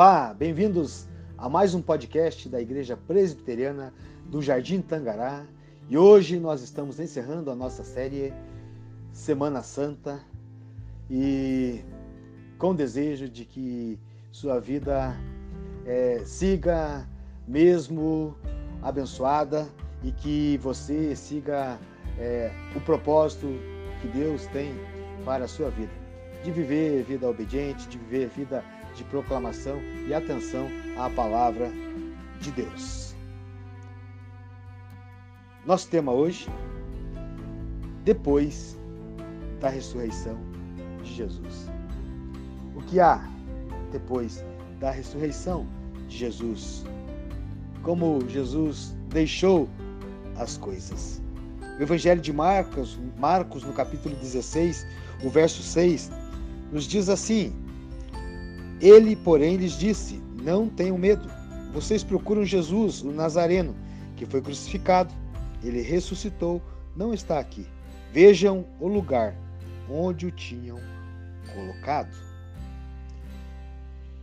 Olá, bem-vindos a mais um podcast da Igreja Presbiteriana do Jardim Tangará. E hoje nós estamos encerrando a nossa série Semana Santa e com desejo de que sua vida é, siga mesmo abençoada e que você siga é, o propósito que Deus tem para a sua vida, de viver vida obediente, de viver vida de proclamação e atenção à palavra de Deus. Nosso tema hoje, depois da ressurreição de Jesus. O que há depois da ressurreição de Jesus? Como Jesus deixou as coisas. O Evangelho de Marcos, Marcos, no capítulo 16, o verso 6, nos diz assim: Ele, porém, lhes disse: Não tenham medo. Vocês procuram Jesus, o Nazareno, que foi crucificado. Ele ressuscitou, não está aqui. Vejam o lugar onde o tinham colocado.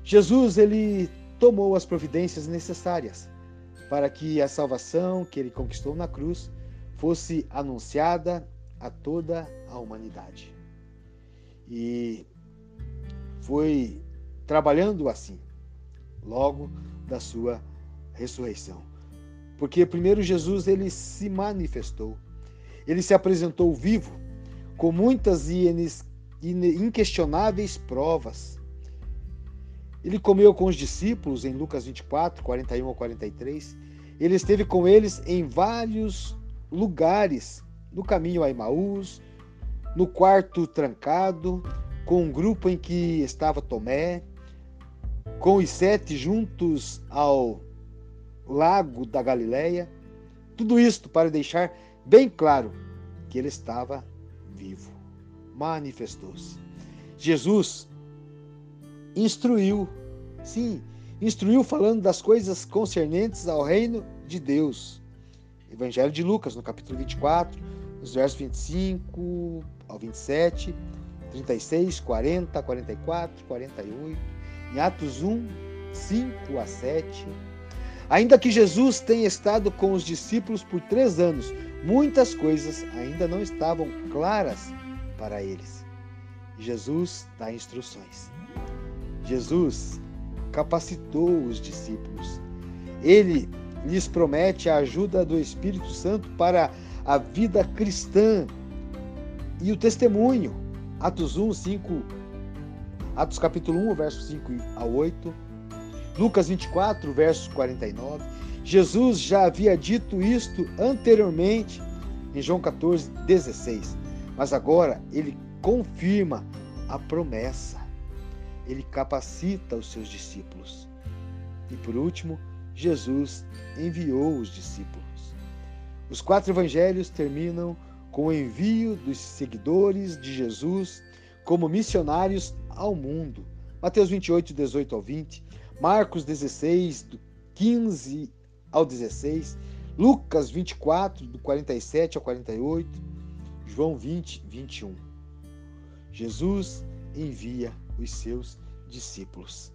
Jesus, ele tomou as providências necessárias para que a salvação que ele conquistou na cruz fosse anunciada a toda a humanidade. E foi trabalhando assim, logo da sua ressurreição. Porque primeiro Jesus ele se manifestou, ele se apresentou vivo, com muitas e inquestionáveis provas. Ele comeu com os discípulos em Lucas 24, 41 a 43. Ele esteve com eles em vários lugares, no caminho a Emaús, no quarto trancado, com um grupo em que estava Tomé, com os sete juntos ao lago da Galileia. Tudo isto para deixar bem claro que ele estava vivo. Manifestou-se. Jesus instruiu, sim, instruiu falando das coisas concernentes ao reino de Deus. Evangelho de Lucas, no capítulo 24, nos versos 25 ao 27, 36, 40, 44, 48, em Atos 1, 5 a 7. Ainda que Jesus tenha estado com os discípulos por três anos, muitas coisas ainda não estavam claras para eles. Jesus dá instruções. Jesus capacitou os discípulos. Ele lhes promete a ajuda do Espírito Santo para a vida cristã e o testemunho. Atos 1, 5, Atos capítulo 1, verso 5 a 8. Lucas 24, verso 49. Jesus já havia dito isto anteriormente em João 14, 16. Mas agora ele confirma a promessa. Ele capacita os seus discípulos. E por último, Jesus enviou os discípulos. Os quatro evangelhos terminam com o envio dos seguidores de Jesus como missionários ao mundo. Mateus 28, 18 ao 20, Marcos 16, do 15 ao 16, Lucas 24, do 47 ao 48, João 20, 21. Jesus envia os seus discípulos.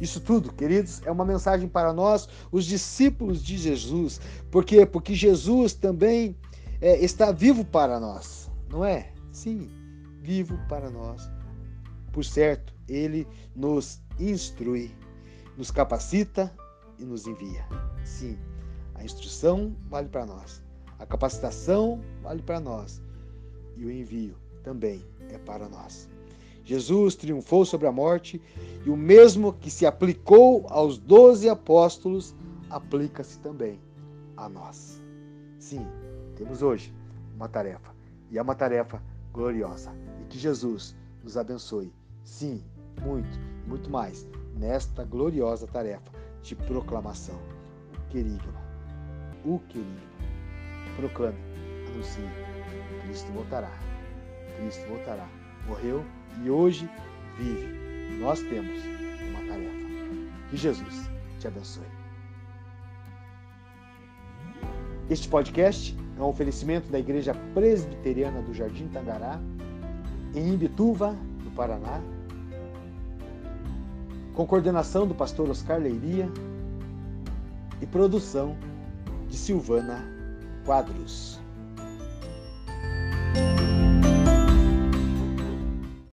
Isso tudo, queridos, é uma mensagem para nós, os discípulos de Jesus. Por quê? Porque Jesus também é, está vivo para nós, não é? Sim, vivo para nós. Por certo, ele nos instrui, nos capacita e nos envia. Sim, a instrução vale para nós, a capacitação vale para nós e o envio também é para nós. Jesus triunfou sobre a morte e o mesmo que se aplicou aos doze apóstolos aplica-se também a nós. Sim, temos hoje uma tarefa e é uma tarefa gloriosa e que Jesus nos abençoe. Sim, muito, muito mais nesta gloriosa tarefa de proclamação. O querigma, o querigma. Proclame, anuncie. Cristo voltará. Cristo voltará. Morreu e hoje vive. Nós temos uma tarefa. Que Jesus te abençoe. Este podcast é um oferecimento da Igreja Presbiteriana do Jardim Tangará, em Imbituva, Paraná. com coordenação do pastor Oscar Leiria e produção de Silvana Quadros.